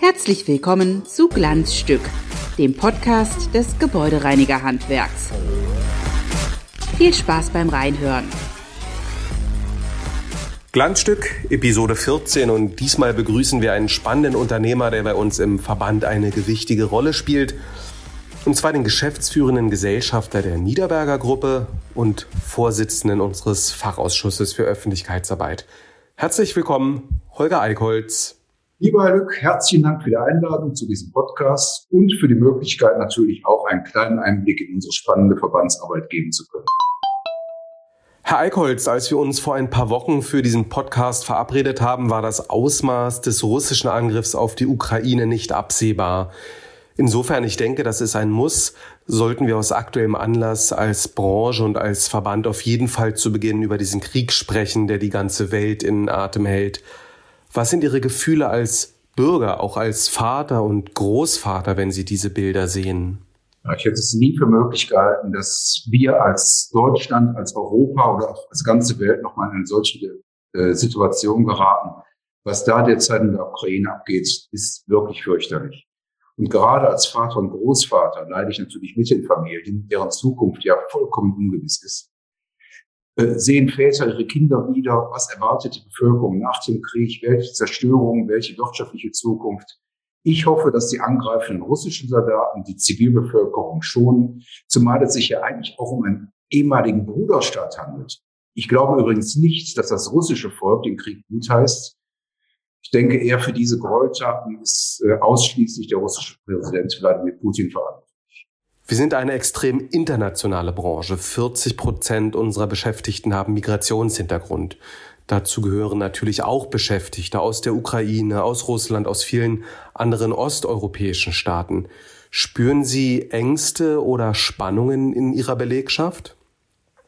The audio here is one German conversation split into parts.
Herzlich willkommen zu Glanzstück, dem Podcast des Gebäudereinigerhandwerks. Viel Spaß beim Reinhören. Glanzstück, Episode 14 und diesmal begrüßen wir einen spannenden Unternehmer, der bei uns im Verband eine gewichtige Rolle spielt. Und zwar den geschäftsführenden Gesellschafter der Niederberger Gruppe und Vorsitzenden unseres Fachausschusses für Öffentlichkeitsarbeit. Herzlich willkommen, Holger Eickholz. Lieber Herr Lück, herzlichen Dank für die Einladung zu diesem Podcast und für die Möglichkeit natürlich auch einen kleinen Einblick in unsere spannende Verbandsarbeit geben zu können. Herr Eickholz, als wir uns vor ein paar Wochen für diesen Podcast verabredet haben, war das Ausmaß des russischen Angriffs auf die Ukraine nicht absehbar. Insofern, ich denke, das ist ein Muss, sollten wir aus aktuellem Anlass als Branche und als Verband auf jeden Fall zu Beginn über diesen Krieg sprechen, der die ganze Welt in Atem hält. Was sind Ihre Gefühle als Bürger, auch als Vater und Großvater, wenn Sie diese Bilder sehen? Ich hätte es nie für möglich gehalten, dass wir als Deutschland, als Europa oder auch als ganze Welt nochmal in eine solche äh, Situation geraten. Was da derzeit in der Ukraine abgeht, ist wirklich fürchterlich. Und gerade als Vater und Großvater leide ich natürlich mit den Familien, deren Zukunft ja vollkommen ungewiss ist. Äh, sehen Väter ihre Kinder wieder? Was erwartet die Bevölkerung nach dem Krieg? Welche Zerstörung? Welche wirtschaftliche Zukunft? Ich hoffe, dass die angreifenden russischen Soldaten die Zivilbevölkerung schonen, zumal es sich ja eigentlich auch um einen ehemaligen Bruderstaat handelt. Ich glaube übrigens nicht, dass das russische Volk den Krieg gutheißt. Ich denke eher für diese Gräueltaten ist äh, ausschließlich der russische Präsident Wladimir Putin verantwortlich. Wir sind eine extrem internationale Branche. 40 Prozent unserer Beschäftigten haben Migrationshintergrund. Dazu gehören natürlich auch Beschäftigte aus der Ukraine, aus Russland, aus vielen anderen osteuropäischen Staaten. Spüren Sie Ängste oder Spannungen in Ihrer Belegschaft?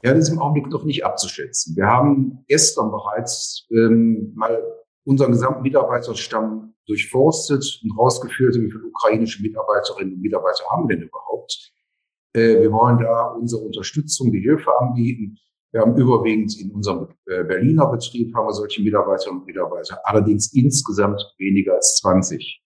Ja, das ist im Augenblick noch nicht abzuschätzen. Wir haben gestern bereits ähm, mal unseren gesamten Mitarbeiterstamm durchforstet und rausgeführt, wie viele ukrainische Mitarbeiterinnen und Mitarbeiter haben wir denn überhaupt. Äh, wir wollen da unsere Unterstützung, die Hilfe anbieten. Wir haben überwiegend in unserem äh, Berliner Betrieb haben wir solche Mitarbeiterinnen und Mitarbeiter, allerdings insgesamt weniger als 20.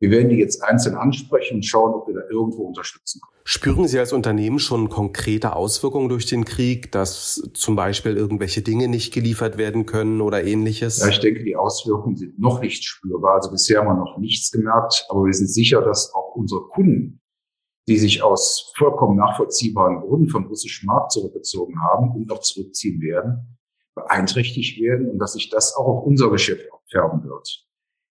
Wir werden die jetzt einzeln ansprechen und schauen, ob wir da irgendwo unterstützen können. Spüren Sie als Unternehmen schon konkrete Auswirkungen durch den Krieg, dass zum Beispiel irgendwelche Dinge nicht geliefert werden können oder ähnliches? Ja, ich denke, die Auswirkungen sind noch nicht spürbar. Also bisher haben wir noch nichts gemerkt, aber wir sind sicher, dass auch unsere Kunden, die sich aus vollkommen nachvollziehbaren Gründen vom russischen Markt zurückgezogen haben und noch zurückziehen werden, beeinträchtigt werden und dass sich das auch auf unser Geschäft abfärben wird.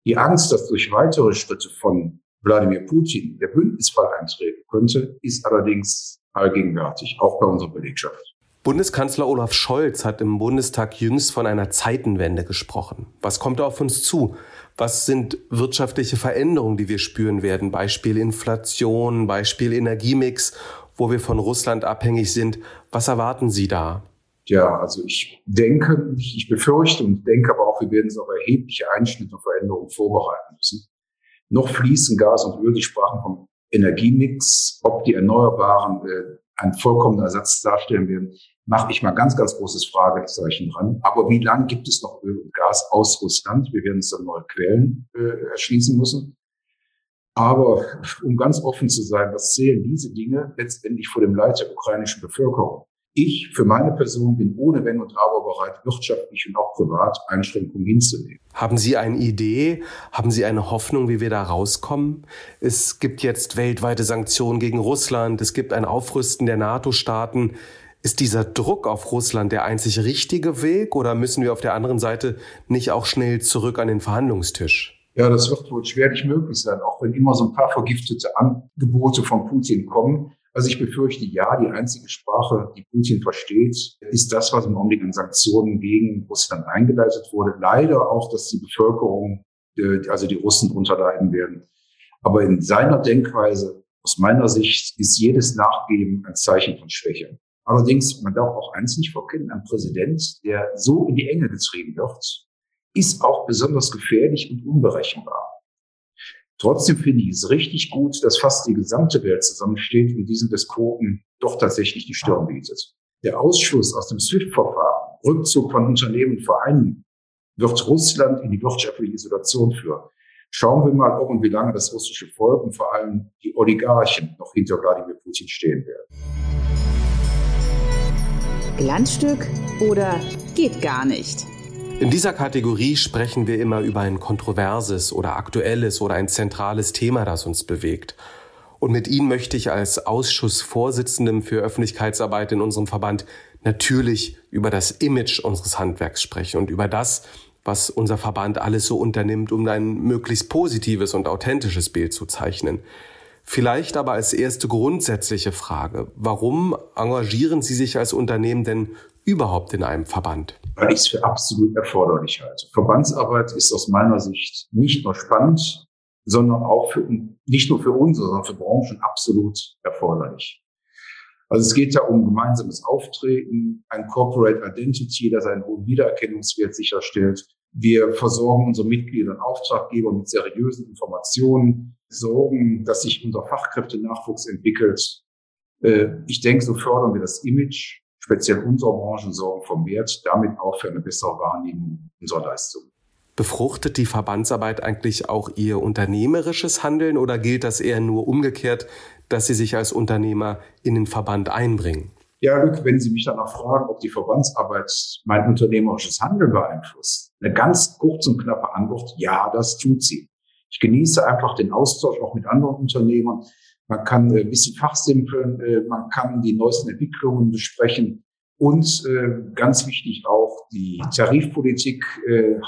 Die Angst, dass durch weitere Schritte von Wladimir Putin der Bündnisfall eintreten könnte, ist allerdings allgegenwärtig, auch bei unserer Belegschaft. Bundeskanzler Olaf Scholz hat im Bundestag jüngst von einer Zeitenwende gesprochen. Was kommt auf uns zu? Was sind wirtschaftliche Veränderungen, die wir spüren werden? Beispiel Inflation, Beispiel Energiemix, wo wir von Russland abhängig sind. Was erwarten Sie da? Ja, also ich denke, ich befürchte und denke aber auch, wir werden uns auf erhebliche Einschnitte und Veränderungen vorbereiten müssen. Noch fließen Gas und Öl, die sprachen vom Energiemix, ob die Erneuerbaren äh, einen vollkommenen Ersatz darstellen werden, mache ich mal ganz, ganz großes Fragezeichen dran. Aber wie lange gibt es noch Öl und Gas aus Russland? Wir werden uns dann neue Quellen äh, erschließen müssen. Aber um ganz offen zu sein, was zählen diese Dinge letztendlich vor dem Leid der ukrainischen Bevölkerung? Ich für meine Person bin ohne Wenn und Aber bereit, wirtschaftlich und auch privat Einschränkungen hinzunehmen. Haben Sie eine Idee? Haben Sie eine Hoffnung, wie wir da rauskommen? Es gibt jetzt weltweite Sanktionen gegen Russland. Es gibt ein Aufrüsten der NATO-Staaten. Ist dieser Druck auf Russland der einzig richtige Weg oder müssen wir auf der anderen Seite nicht auch schnell zurück an den Verhandlungstisch? Ja, das wird wohl schwerlich möglich sein, auch wenn immer so ein paar vergiftete Angebote von Putin kommen. Also ich befürchte, ja, die einzige Sprache, die Putin versteht, ist das, was im Augenblick an Sanktionen gegen Russland eingeleitet wurde. Leider auch, dass die Bevölkerung, äh, also die Russen unterleiden werden. Aber in seiner Denkweise, aus meiner Sicht, ist jedes Nachgeben ein Zeichen von Schwäche. Allerdings, man darf auch eins nicht verkennen, ein Präsident, der so in die Enge getrieben wird, ist auch besonders gefährlich und unberechenbar. Trotzdem finde ich es richtig gut, dass fast die gesamte Welt zusammensteht und diesen Despoten doch tatsächlich die Stirn bietet. der Ausschluss aus dem SWIFT-Verfahren, Rückzug von Unternehmen und Vereinen wird Russland in die wirtschaftliche Isolation führen. Schauen wir mal, ob und wie lange das russische Volk und vor allem die Oligarchen noch hinter Wladimir Putin stehen werden. Glanzstück oder geht gar nicht? In dieser Kategorie sprechen wir immer über ein kontroverses oder aktuelles oder ein zentrales Thema, das uns bewegt. Und mit Ihnen möchte ich als Ausschussvorsitzendem für Öffentlichkeitsarbeit in unserem Verband natürlich über das Image unseres Handwerks sprechen und über das, was unser Verband alles so unternimmt, um ein möglichst positives und authentisches Bild zu zeichnen. Vielleicht aber als erste grundsätzliche Frage, warum engagieren Sie sich als Unternehmen denn überhaupt in einem Verband? Weil ich es für absolut erforderlich halte. Verbandsarbeit ist aus meiner Sicht nicht nur spannend, sondern auch für, nicht nur für uns, sondern für Branchen absolut erforderlich. Also es geht ja um gemeinsames Auftreten, ein Corporate Identity, das einen hohen Wiedererkennungswert sicherstellt. Wir versorgen unsere Mitglieder und Auftraggeber mit seriösen Informationen, sorgen, dass sich unser Fachkräftenachwuchs entwickelt. Äh, ich denke, so fördern wir das Image, speziell unserer Branche, sorgen vermehrt damit auch für eine bessere Wahrnehmung unserer Leistungen. Befruchtet die Verbandsarbeit eigentlich auch Ihr unternehmerisches Handeln oder gilt das eher nur umgekehrt, dass Sie sich als Unternehmer in den Verband einbringen? Ja, Glück, wenn Sie mich danach fragen, ob die Verbandsarbeit mein unternehmerisches Handeln beeinflusst. Eine ganz kurze und knappe Antwort, ja, das tut sie. Ich genieße einfach den Austausch auch mit anderen Unternehmern. Man kann äh, ein bisschen fachsimpeln, äh, man kann die neuesten Entwicklungen besprechen. Und äh, ganz wichtig auch die Tarifpolitik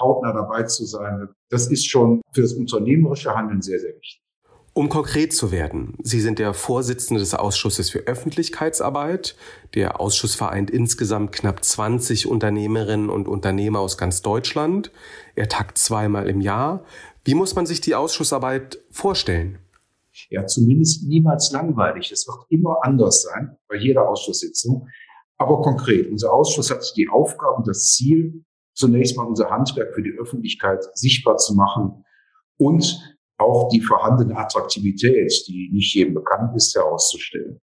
hautnah dabei zu sein. Das ist schon für das unternehmerische Handeln sehr, sehr wichtig. Um konkret zu werden, Sie sind der Vorsitzende des Ausschusses für Öffentlichkeitsarbeit. Der Ausschuss vereint insgesamt knapp 20 Unternehmerinnen und Unternehmer aus ganz Deutschland. Er tagt zweimal im Jahr. Wie muss man sich die Ausschussarbeit vorstellen? Ja, zumindest niemals langweilig. Es wird immer anders sein bei jeder Ausschusssitzung. Aber konkret, unser Ausschuss hat die Aufgabe und das Ziel, zunächst mal unser Handwerk für die Öffentlichkeit sichtbar zu machen und auch die vorhandene Attraktivität, die nicht jedem bekannt ist, herauszustellen.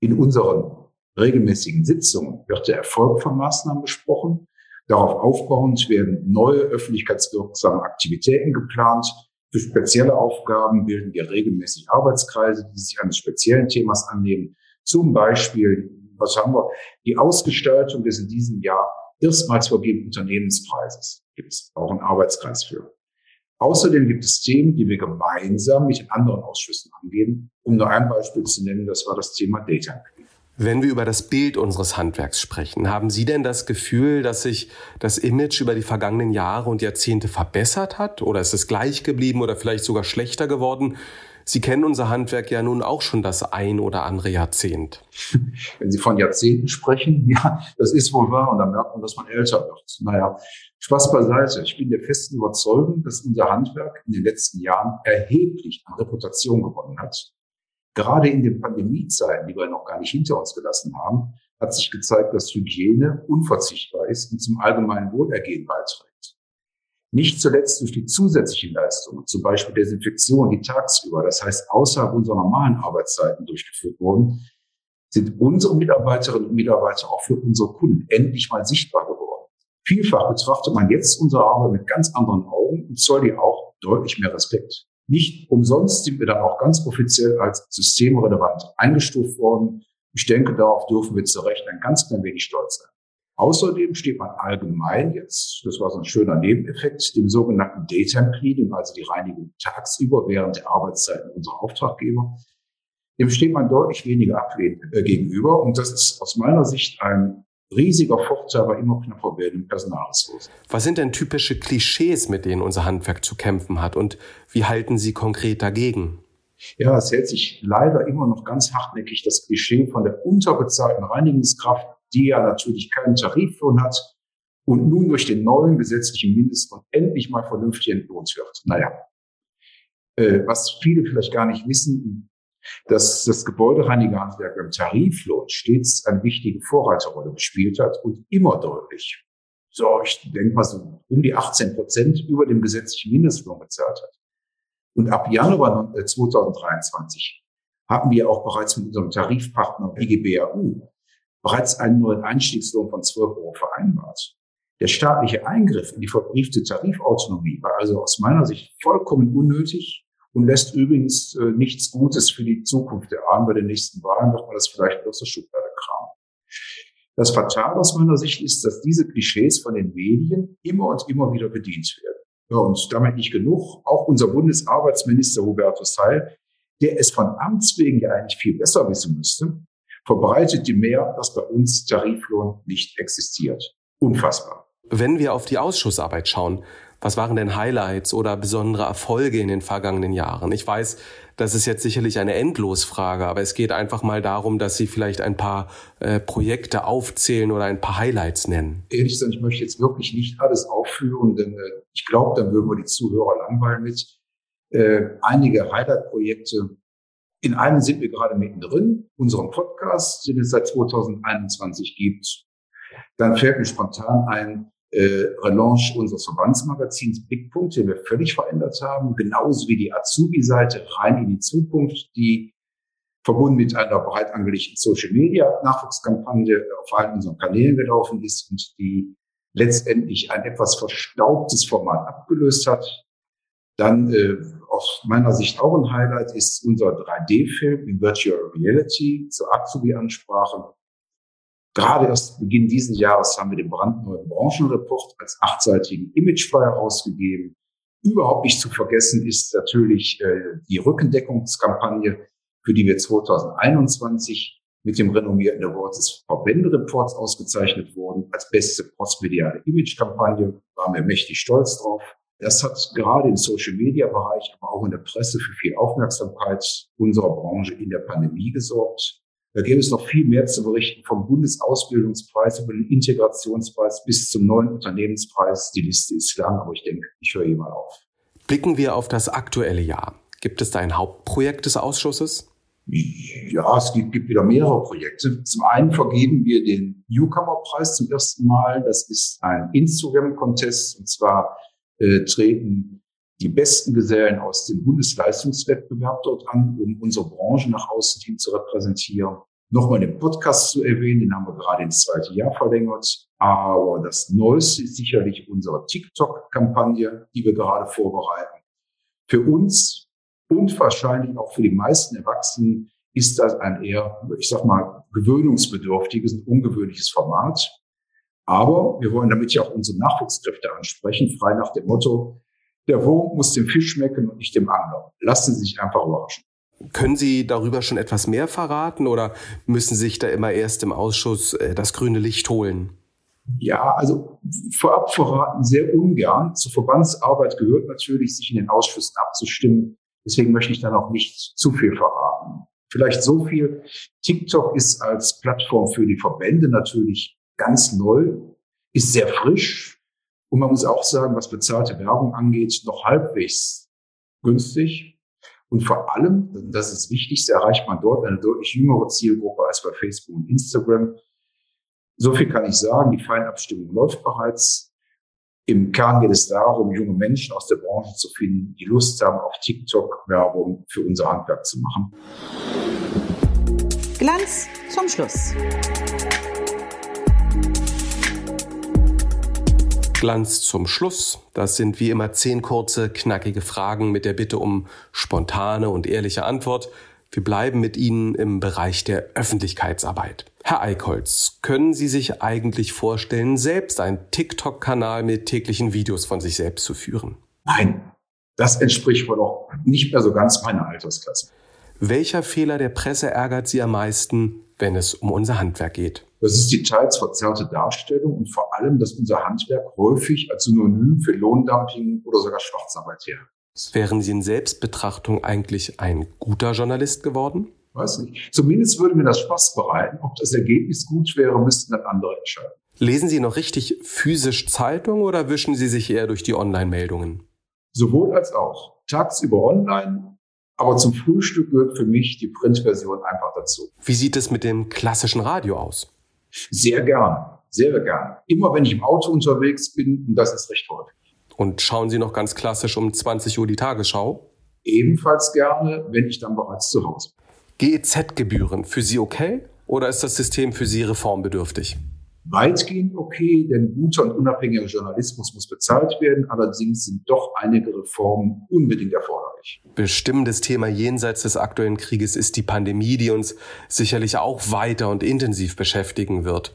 In unseren regelmäßigen Sitzungen wird der Erfolg von Maßnahmen besprochen. Darauf aufbauend werden neue öffentlichkeitswirksame Aktivitäten geplant. Für spezielle Aufgaben bilden wir regelmäßig Arbeitskreise, die sich eines speziellen Themas annehmen. Zum Beispiel was haben wir? Die Ausgestaltung des in diesem Jahr erstmals vergebenen Unternehmenspreises gibt es auch einen Arbeitskreis für. Außerdem gibt es Themen, die wir gemeinsam mit anderen Ausschüssen angehen. Um nur ein Beispiel zu nennen, das war das Thema Data. Wenn wir über das Bild unseres Handwerks sprechen, haben Sie denn das Gefühl, dass sich das Image über die vergangenen Jahre und Jahrzehnte verbessert hat? Oder ist es gleich geblieben oder vielleicht sogar schlechter geworden? Sie kennen unser Handwerk ja nun auch schon das ein oder andere Jahrzehnt. Wenn Sie von Jahrzehnten sprechen, ja, das ist wohl wahr. Und dann merkt man, dass man älter wird. Naja, Spaß beiseite. Ich bin der festen Überzeugung, dass unser Handwerk in den letzten Jahren erheblich an Reputation gewonnen hat. Gerade in den Pandemiezeiten, die wir noch gar nicht hinter uns gelassen haben, hat sich gezeigt, dass Hygiene unverzichtbar ist und zum allgemeinen Wohlergehen beiträgt. Nicht zuletzt durch die zusätzlichen Leistungen, zum Beispiel Desinfektion, die tagsüber, das heißt außerhalb unserer normalen Arbeitszeiten durchgeführt wurden, sind unsere Mitarbeiterinnen und Mitarbeiter auch für unsere Kunden endlich mal sichtbar geworden. Vielfach betrachtet man jetzt unsere Arbeit mit ganz anderen Augen und zollt ihr auch deutlich mehr Respekt. Nicht umsonst sind wir dann auch ganz offiziell als systemrelevant eingestuft worden. Ich denke, darauf dürfen wir zu Recht ein ganz klein wenig stolz sein. Außerdem steht man allgemein jetzt, das war so ein schöner Nebeneffekt, dem sogenannten Daytime Cleaning, also die Reinigung tagsüber während der Arbeitszeiten unserer Auftraggeber, dem steht man deutlich weniger ablehnend äh, gegenüber. Und das ist aus meiner Sicht ein riesiger Vorteil bei immer knapper werdenden Personalressourcen. Was sind denn typische Klischees, mit denen unser Handwerk zu kämpfen hat und wie halten Sie konkret dagegen? Ja, es hält sich leider immer noch ganz hartnäckig das Klischee von der unterbezahlten Reinigungskraft die ja natürlich keinen Tariflohn hat und nun durch den neuen gesetzlichen Mindestlohn endlich mal vernünftig entlohnt wird. Naja, äh, was viele vielleicht gar nicht wissen, dass das Gebäudereinigerhandwerk beim Tariflohn stets eine wichtige Vorreiterrolle gespielt hat und immer deutlich, so ich denke mal so um die 18 Prozent über dem gesetzlichen Mindestlohn bezahlt hat. Und ab Januar 2023 haben wir auch bereits mit unserem Tarifpartner IGBAU bereits einen neuen Einstiegslohn von 12 Euro vereinbart. Der staatliche Eingriff in die verbriefte Tarifautonomie war also aus meiner Sicht vollkommen unnötig und lässt übrigens äh, nichts Gutes für die Zukunft erahnen. Bei den nächsten Wahlen wird man das vielleicht aus der Schublade kramen. Das Fatale aus meiner Sicht ist, dass diese Klischees von den Medien immer und immer wieder bedient werden. Ja, und damit nicht genug. Auch unser Bundesarbeitsminister Hubertus Heil, der es von Amts wegen ja eigentlich viel besser wissen müsste, verbreitet die mehr, dass bei uns Tariflohn nicht existiert. Unfassbar. Wenn wir auf die Ausschussarbeit schauen, was waren denn Highlights oder besondere Erfolge in den vergangenen Jahren? Ich weiß, das ist jetzt sicherlich eine Endlosfrage, aber es geht einfach mal darum, dass Sie vielleicht ein paar äh, Projekte aufzählen oder ein paar Highlights nennen. Ehrlich gesagt, ich möchte jetzt wirklich nicht alles aufführen, denn äh, ich glaube, dann würden wir die Zuhörer langweilen mit. Äh, einige Highlight-Projekte. In einem sind wir gerade mittendrin, unseren Podcast, den es seit 2021 gibt. Dann fällt mir spontan ein, äh, Relaunch unseres Verbandsmagazins Blickpunkt, den wir völlig verändert haben, genauso wie die Azubi-Seite rein in die Zukunft, die verbunden mit einer breit angelegten Social-Media-Nachwuchskampagne auf allen unseren Kanälen gelaufen ist und die letztendlich ein etwas verstaubtes Format abgelöst hat. Dann äh, aus meiner Sicht auch ein Highlight ist unser 3D-Film in Virtual Reality zur Azubi-Ansprache. Gerade erst Beginn dieses Jahres haben wir den brandneuen Branchenreport als achtseitigen Imageflyer rausgegeben. Überhaupt nicht zu vergessen ist natürlich äh, die Rückendeckungskampagne, für die wir 2021 mit dem renommierten Award des Verbändereports ausgezeichnet wurden. Als beste postmediale Imagekampagne waren wir mächtig stolz drauf. Das hat gerade im Social-Media-Bereich, aber auch in der Presse für viel Aufmerksamkeit unserer Branche in der Pandemie gesorgt. Da gäbe es noch viel mehr zu berichten, vom Bundesausbildungspreis über den Integrationspreis bis zum neuen Unternehmenspreis. Die Liste ist lang, aber ich denke, ich höre hier mal auf. Blicken wir auf das aktuelle Jahr. Gibt es da ein Hauptprojekt des Ausschusses? Ja, es gibt, gibt wieder mehrere Projekte. Zum einen vergeben wir den Newcomer-Preis zum ersten Mal. Das ist ein Instagram-Contest. Und zwar äh, treten die besten Gesellen aus dem Bundesleistungswettbewerb dort an, um unsere Branche nach außen hin zu repräsentieren. Nochmal den Podcast zu erwähnen, den haben wir gerade ins zweite Jahr verlängert. Aber das Neueste ist sicherlich unsere TikTok-Kampagne, die wir gerade vorbereiten. Für uns und wahrscheinlich auch für die meisten Erwachsenen ist das ein eher, ich sag mal, gewöhnungsbedürftiges und ungewöhnliches Format. Aber wir wollen damit ja auch unsere Nachwuchskräfte ansprechen, frei nach dem Motto, der Wurm muss dem Fisch schmecken und nicht dem Angler. Lassen Sie sich einfach überraschen. Können Sie darüber schon etwas mehr verraten oder müssen Sie sich da immer erst im Ausschuss äh, das grüne Licht holen? Ja, also vorab verraten sehr ungern. Zur Verbandsarbeit gehört natürlich, sich in den Ausschüssen abzustimmen. Deswegen möchte ich dann auch nicht zu viel verraten. Vielleicht so viel. TikTok ist als Plattform für die Verbände natürlich ganz neu, ist sehr frisch, und man muss auch sagen, was bezahlte Werbung angeht, noch halbwegs günstig. Und vor allem, das ist das Wichtigste, erreicht man dort eine deutlich jüngere Zielgruppe als bei Facebook und Instagram. So viel kann ich sagen. Die Feinabstimmung läuft bereits. Im Kern geht es darum, junge Menschen aus der Branche zu finden, die Lust haben, auf TikTok Werbung für unser Handwerk zu machen. Glanz zum Schluss. Glanz zum Schluss. Das sind wie immer zehn kurze, knackige Fragen mit der Bitte um spontane und ehrliche Antwort. Wir bleiben mit Ihnen im Bereich der Öffentlichkeitsarbeit. Herr Eickholz, können Sie sich eigentlich vorstellen, selbst einen TikTok-Kanal mit täglichen Videos von sich selbst zu führen? Nein, das entspricht wohl auch nicht mehr so ganz meiner Altersklasse. Welcher Fehler der Presse ärgert Sie am meisten, wenn es um unser Handwerk geht? Das ist die teils verzerrte Darstellung und vor allem, dass unser Handwerk häufig als Synonym für Lohndumping oder sogar Schwarzarbeit her. Wären Sie in Selbstbetrachtung eigentlich ein guter Journalist geworden? Weiß nicht. Zumindest würde mir das Spaß bereiten. Ob das Ergebnis gut wäre, müssten dann andere entscheiden. Lesen Sie noch richtig physisch Zeitung oder wischen Sie sich eher durch die Online-Meldungen? Sowohl als auch. Tagsüber online, aber zum Frühstück gehört für mich die Printversion einfach dazu. Wie sieht es mit dem klassischen Radio aus? Sehr gerne, sehr gerne. Immer wenn ich im Auto unterwegs bin, und das ist recht häufig. Und schauen Sie noch ganz klassisch um 20 Uhr die Tagesschau? Ebenfalls gerne, wenn ich dann bereits zu Hause bin. GEZ-Gebühren, für Sie okay? oder ist das System für Sie reformbedürftig? Weitgehend okay, denn guter und unabhängiger Journalismus muss bezahlt werden. Allerdings sind doch einige Reformen unbedingt erforderlich. Bestimmendes Thema jenseits des aktuellen Krieges ist die Pandemie, die uns sicherlich auch weiter und intensiv beschäftigen wird.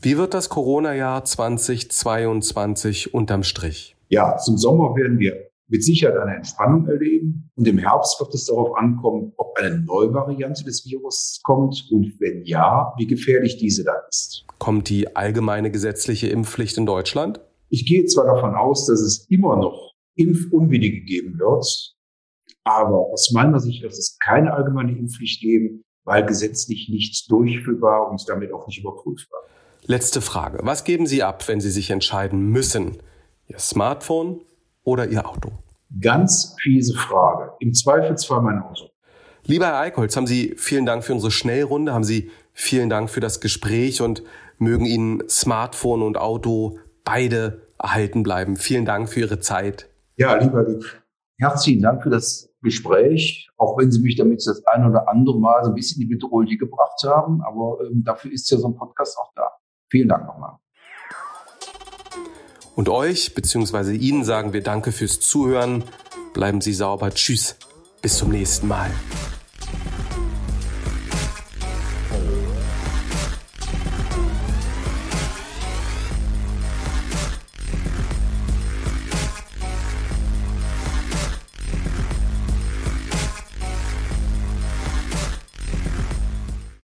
Wie wird das Corona-Jahr 2022 unterm Strich? Ja, zum Sommer werden wir mit Sicherheit eine Entspannung erleben. Und im Herbst wird es darauf ankommen, ob eine neue Variante des Virus kommt und wenn ja, wie gefährlich diese dann ist. Kommt die allgemeine gesetzliche Impfpflicht in Deutschland? Ich gehe zwar davon aus, dass es immer noch Impfunwillige geben wird, aber aus meiner Sicht wird es keine allgemeine Impfpflicht geben, weil gesetzlich nichts durchführbar und damit auch nicht überprüfbar. Letzte Frage. Was geben Sie ab, wenn Sie sich entscheiden müssen? Ihr Smartphone oder Ihr Auto? Ganz fiese Frage. Im Zweifelsfall mein Auto. Lieber Herr Eickholz, haben Sie vielen Dank für unsere Schnellrunde, haben Sie vielen Dank für das Gespräch und mögen Ihnen Smartphone und Auto beide erhalten bleiben. Vielen Dank für Ihre Zeit. Ja, lieber Luc, herzlichen Dank für das Gespräch, auch wenn Sie mich damit das ein oder andere Mal so ein bisschen in die Bedrohung gebracht haben. Aber ähm, dafür ist ja so ein Podcast auch da. Vielen Dank nochmal. Und euch bzw. Ihnen sagen wir Danke fürs Zuhören. Bleiben Sie sauber. Tschüss. Bis zum nächsten Mal.